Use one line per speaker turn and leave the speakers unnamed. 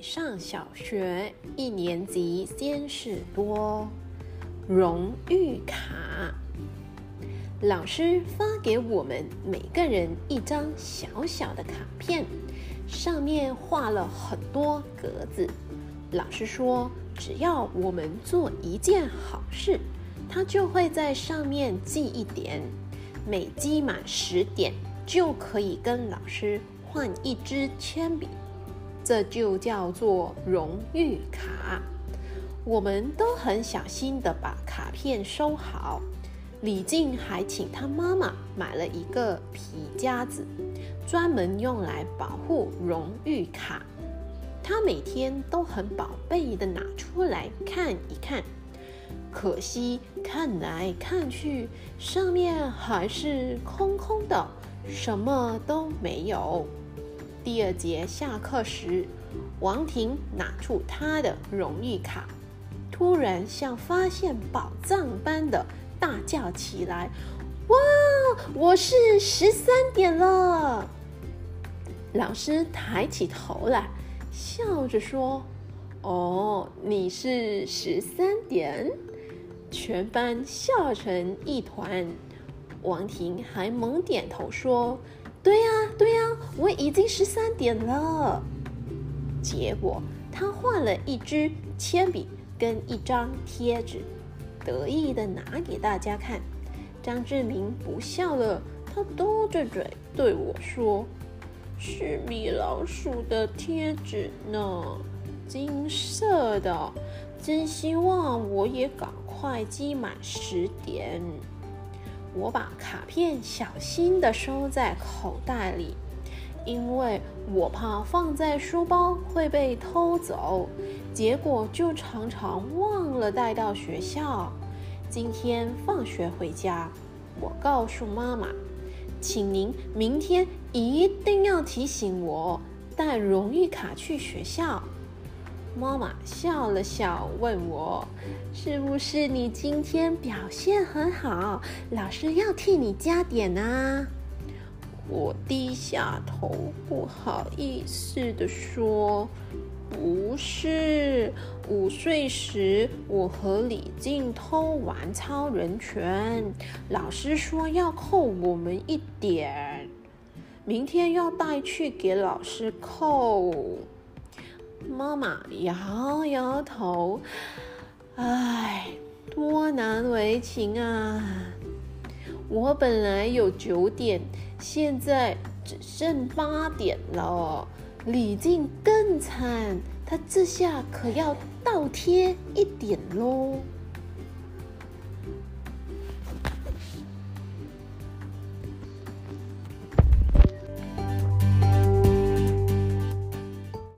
上小学一年级，先是多荣誉卡。老师发给我们每个人一张小小的卡片，上面画了很多格子。老师说，只要我们做一件好事，他就会在上面记一点。每积满十点，就可以跟老师换一支铅笔。这就叫做荣誉卡。我们都很小心的把卡片收好。李静还请他妈妈买了一个皮夹子，专门用来保护荣誉卡。他每天都很宝贝的拿出来看一看，可惜看来看去，上面还是空空的，什么都没有。第二节下课时，王婷拿出她的荣誉卡，突然像发现宝藏般的大叫起来：“哇，我是十三点了！”老师抬起头来，笑着说：“哦，你是十三点。”全班笑成一团。王婷还猛点头说。对呀，对呀，我已经十三点了。结果他换了一支铅笔跟一张贴纸，得意的拿给大家看。张志明不笑了，他嘟着嘴对我说：“是米老鼠的贴纸呢，金色的，真希望我也赶快积满十点。”我把卡片小心地收在口袋里，因为我怕放在书包会被偷走，结果就常常忘了带到学校。今天放学回家，我告诉妈妈，请您明天一定要提醒我带荣誉卡去学校。妈妈笑了笑，问我：“是不是你今天表现很好，老师要替你加点呢？”我低下头，不好意思地说：“不是，午睡时我和李静偷玩超人拳，老师说要扣我们一点，明天要带去给老师扣。”妈妈摇摇头，唉，多难为情啊！我本来有九点，现在只剩八点了。李静更惨，他这下可要倒贴一点喽。